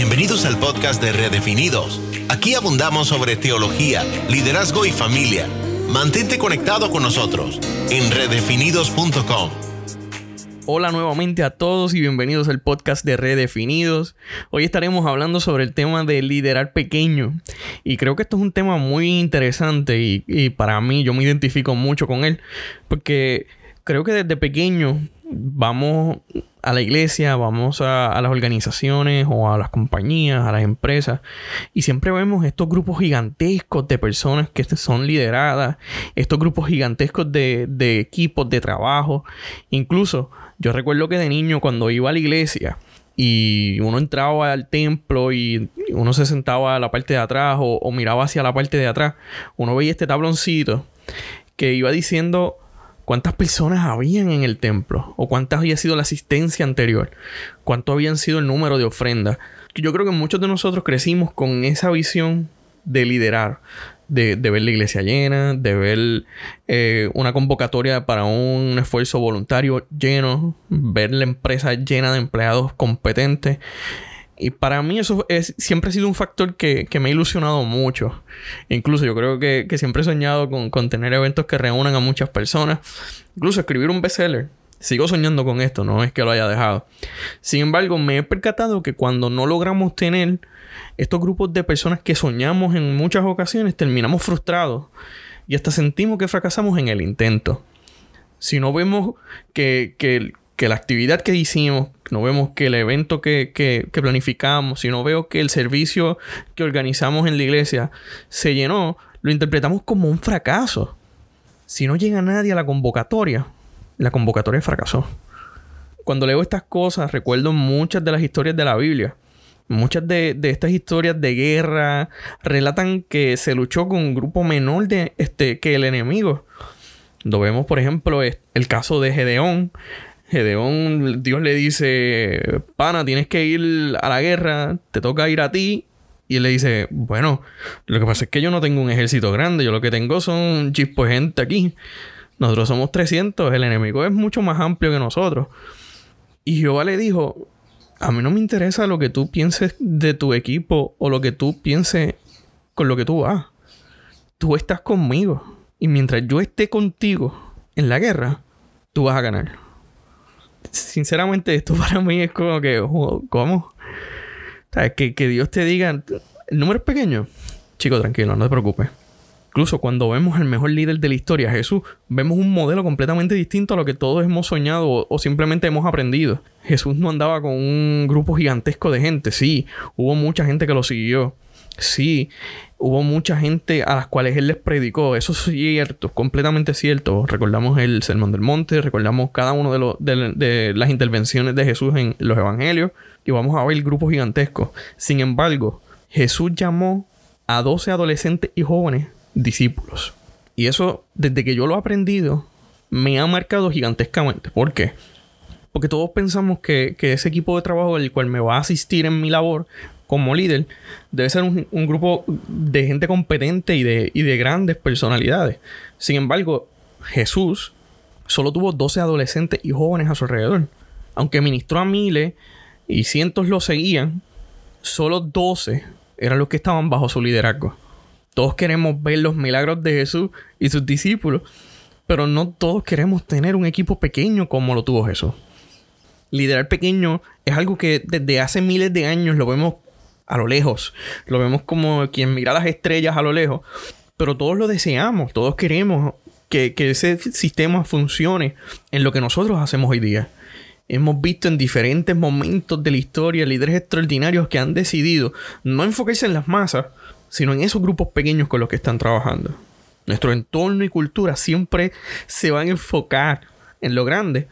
Bienvenidos al podcast de Redefinidos. Aquí abundamos sobre teología, liderazgo y familia. Mantente conectado con nosotros en redefinidos.com. Hola nuevamente a todos y bienvenidos al podcast de Redefinidos. Hoy estaremos hablando sobre el tema de liderar pequeño. Y creo que esto es un tema muy interesante y, y para mí yo me identifico mucho con él. Porque creo que desde pequeño vamos a la iglesia, vamos a, las organizaciones o a las compañías, a las empresas, y siempre vemos estos grupos gigantescos de personas que son lideradas, estos grupos gigantescos de, de equipos de trabajo. Incluso yo recuerdo que de niño cuando iba a la iglesia, y uno entraba al templo y uno se sentaba a la parte de atrás o, o, miraba hacia la parte de atrás, uno veía este tabloncito que iba diciendo cuántas personas habían en el templo o cuánta había sido la asistencia anterior, cuánto habían sido el número de ofrendas. Yo creo que muchos de nosotros crecimos con esa visión de liderar, de, ver la iglesia llena, de ver eh, una convocatoria para un esfuerzo voluntario lleno, ver la empresa llena de empleados competentes. Y para mí eso es, siempre ha sido un factor que, me ha ilusionado mucho. Incluso yo creo que, siempre he soñado con, tener eventos que reúnan a muchas personas. Incluso escribir un bestseller. Sigo soñando con esto, no es que lo haya dejado. Sin embargo, me he percatado que cuando no logramos tener estos grupos de personas que soñamos en muchas ocasiones, terminamos frustrados y hasta sentimos que fracasamos en el intento. Si no vemos que, que, que la actividad que hicimos, no vemos que el evento que, que, planificamos, si no veo que el servicio que organizamos en la iglesia se llenó, lo interpretamos como un fracaso. Si no llega nadie a la convocatoria, la convocatoria fracasó. Cuando leo estas cosas, recuerdo muchas de las historias de la Biblia. Muchas de, estas historias de guerra relatan que se luchó con un grupo menor de, este, que el enemigo. Lo vemos, por ejemplo, el caso de Gedeón, Gedeón, Dios le dice, pana, tienes que ir a la guerra, te toca ir a ti. Y él le dice, bueno, lo que pasa es que yo no tengo un ejército grande, yo lo que tengo son chispos de gente aquí. Nosotros somos 300, el enemigo es mucho más amplio que nosotros. Y Jehová le dijo, a mí no me interesa lo que tú pienses de tu equipo o lo que tú pienses con lo que tú vas. Tú estás conmigo. Y mientras yo esté contigo en la guerra, tú vas a ganar sinceramente, esto para mí es como que, ¿cómo? Que, que Dios te diga, el número es pequeño. Chico, tranquilo, no te preocupes. Incluso cuando vemos al mejor líder de la historia, Jesús, vemos un modelo completamente distinto a lo que todos hemos soñado o, simplemente hemos aprendido. Jesús no andaba con un grupo gigantesco de gente, sí, hubo mucha gente que lo siguió, sí, hubo mucha gente a las cuales él les predicó. Eso es cierto, completamente cierto. Recordamos el Sermón del Monte, recordamos cada uno de, de, las intervenciones de Jesús en los evangelios y vamos a ver grupos gigantescos. Sin embargo, Jesús llamó a 12 adolescentes y jóvenes discípulos. Y eso, desde que yo lo he aprendido, me ha marcado gigantescamente. ¿Por qué? Porque todos pensamos que, que ese equipo de trabajo, el cual me va a asistir en mi labor, como líder debe ser un, grupo de gente competente y de, y de grandes personalidades. Sin embargo, Jesús solo tuvo 12 adolescentes y jóvenes a su alrededor. Aunque ministró a miles y cientos lo seguían, solo 12 eran los que estaban bajo su liderazgo. Todos queremos ver los milagros de Jesús y sus discípulos, pero no todos queremos tener un equipo pequeño como lo tuvo Jesús. Liderar pequeño es algo que desde hace miles de años lo vemos a lo lejos. Lo vemos como quien mira las estrellas a lo lejos. Pero todos lo deseamos, todos queremos que, ese sistema funcione en lo que nosotros hacemos hoy día. Hemos visto en diferentes momentos de la historia líderes extraordinarios que han decidido no enfocarse en las masas, sino en esos grupos pequeños con los que están trabajando. Nuestro entorno y cultura siempre se van a enfocar en lo grande,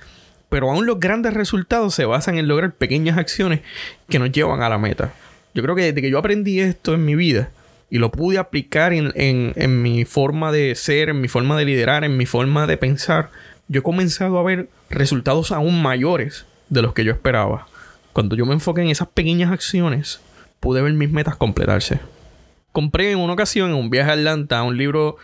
pero aún los grandes resultados se basan en lograr pequeñas acciones que nos llevan a la meta. Yo creo que desde que yo aprendí esto en mi vida y lo pude aplicar en, mi forma de ser, en mi forma de liderar, en mi forma de pensar, yo he comenzado a ver resultados aún mayores de los que yo esperaba. Cuando yo me enfoqué en esas pequeñas acciones, pude ver mis metas completarse. Compré en una ocasión, en un viaje a Atlanta, un libro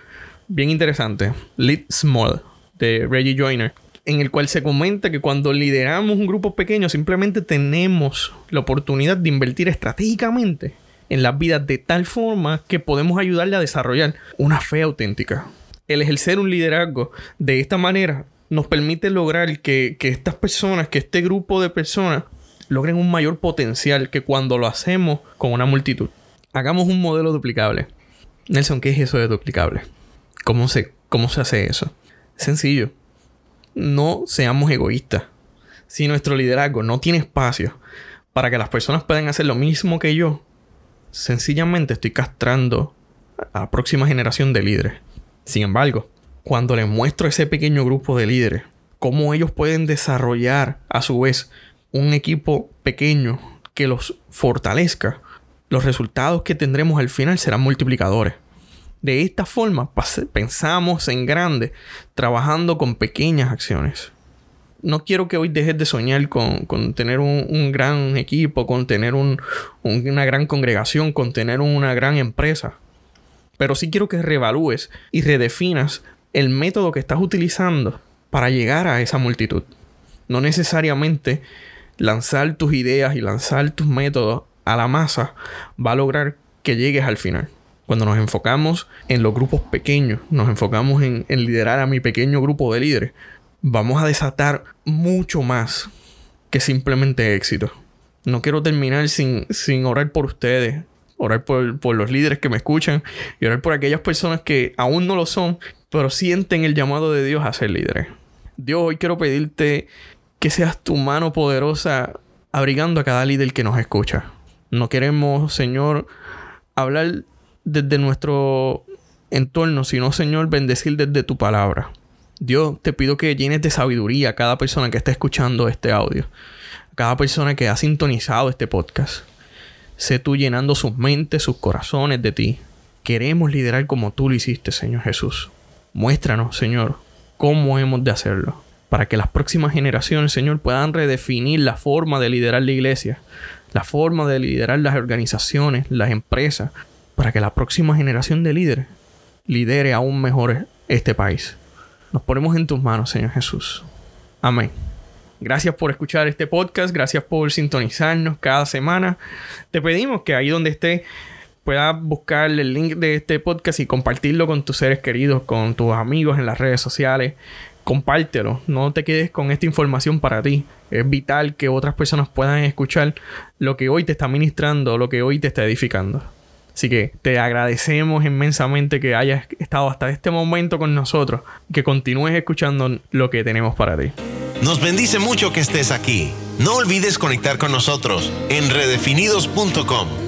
bien interesante, Lead Small, de Reggie Joyner. En el cual se comenta que cuando lideramos un grupo pequeño simplemente tenemos la oportunidad de invertir estratégicamente en las vidas de tal forma que podemos ayudarle a desarrollar una fe auténtica. El ejercer un liderazgo de esta manera nos permite lograr que, que estas personas, que este grupo de personas logren un mayor potencial que cuando lo hacemos con una multitud. Hagamos un modelo duplicable. Nelson, ¿qué es eso de duplicable? ¿Cómo se, cómo se hace eso? Sencillo no seamos egoístas. Si nuestro liderazgo no tiene espacio para que las personas puedan hacer lo mismo que yo, sencillamente estoy castrando a la próxima generación de líderes. Sin embargo, cuando les muestro a ese pequeño grupo de líderes cómo ellos pueden desarrollar a su vez un equipo pequeño que los fortalezca, los resultados que tendremos al final serán multiplicadores. De esta forma pensamos en grande, trabajando con pequeñas acciones. No quiero que hoy dejes de soñar con, tener un, gran equipo, con tener una gran congregación, con tener una gran empresa. Pero sí quiero que reevalúes y redefinas el método que estás utilizando para llegar a esa multitud. No necesariamente lanzar tus ideas y lanzar tus métodos a la masa va a lograr que llegues al final. Cuando nos enfocamos en los grupos pequeños, nos enfocamos en, liderar a mi pequeño grupo de líderes, vamos a desatar mucho más que simplemente éxito. No quiero terminar sin, sin orar por ustedes, orar por, por, los líderes que me escuchan y orar por aquellas personas que aún no lo son, pero sienten el llamado de Dios a ser líderes. Dios, hoy quiero pedirte que seas tu mano poderosa abrigando a cada líder que nos escucha. No queremos, Señor, hablar desde nuestro entorno, sino, Señor, bendecir desde tu palabra. Dios, te pido que llenes de sabiduría a cada persona que está escuchando este audio, a cada persona que ha sintonizado este podcast. Sé tú llenando sus mentes, sus corazones de ti. Queremos liderar como tú lo hiciste, Señor Jesús. Muéstranos, Señor, cómo hemos de hacerlo, para que las próximas generaciones, Señor, puedan redefinir la forma de liderar la iglesia, la forma de liderar las organizaciones, las empresas, para que la próxima generación de líderes lidere aún mejor este país. Nos ponemos en tus manos, Señor Jesús. Amén. Gracias por escuchar este podcast, gracias por sintonizarnos cada semana. Te pedimos que ahí donde esté puedas buscar el link de este podcast y compartirlo con tus seres queridos, con tus amigos en las redes sociales. Compártelo, no te quedes con esta información para ti. Es vital que otras personas puedan escuchar lo que hoy te está ministrando, lo que hoy te está edificando. Así que te agradecemos inmensamente que hayas estado hasta este momento con nosotros, que continúes escuchando lo que tenemos para ti. Nos bendice mucho que estés aquí. No olvides conectar con nosotros en redefinidos.com